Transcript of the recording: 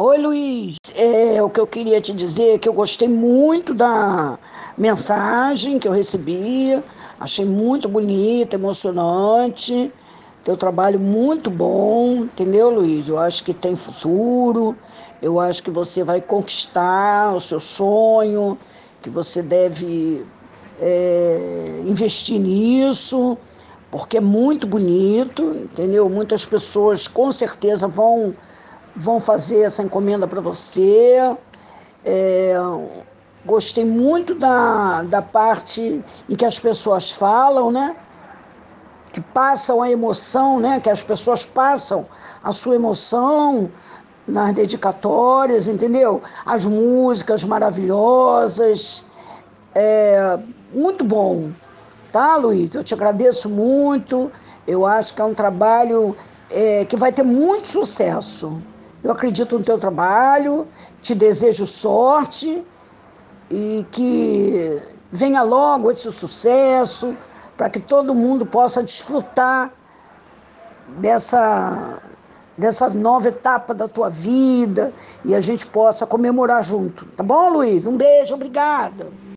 Oi, Luiz. É, o que eu queria te dizer é que eu gostei muito da mensagem que eu recebi. Achei muito bonita, emocionante. Teu trabalho muito bom, entendeu, Luiz? Eu acho que tem futuro. Eu acho que você vai conquistar o seu sonho, que você deve é, investir nisso, porque é muito bonito, entendeu? Muitas pessoas com certeza vão vão fazer essa encomenda para você. É, gostei muito da, da parte em que as pessoas falam, né? Que passam a emoção, né? Que as pessoas passam a sua emoção nas dedicatórias, entendeu? As músicas maravilhosas. É, muito bom, tá, Luiz? Eu te agradeço muito. Eu acho que é um trabalho é, que vai ter muito sucesso. Eu acredito no teu trabalho, te desejo sorte e que venha logo esse sucesso para que todo mundo possa desfrutar dessa dessa nova etapa da tua vida e a gente possa comemorar junto. Tá bom, Luiz? Um beijo, obrigada.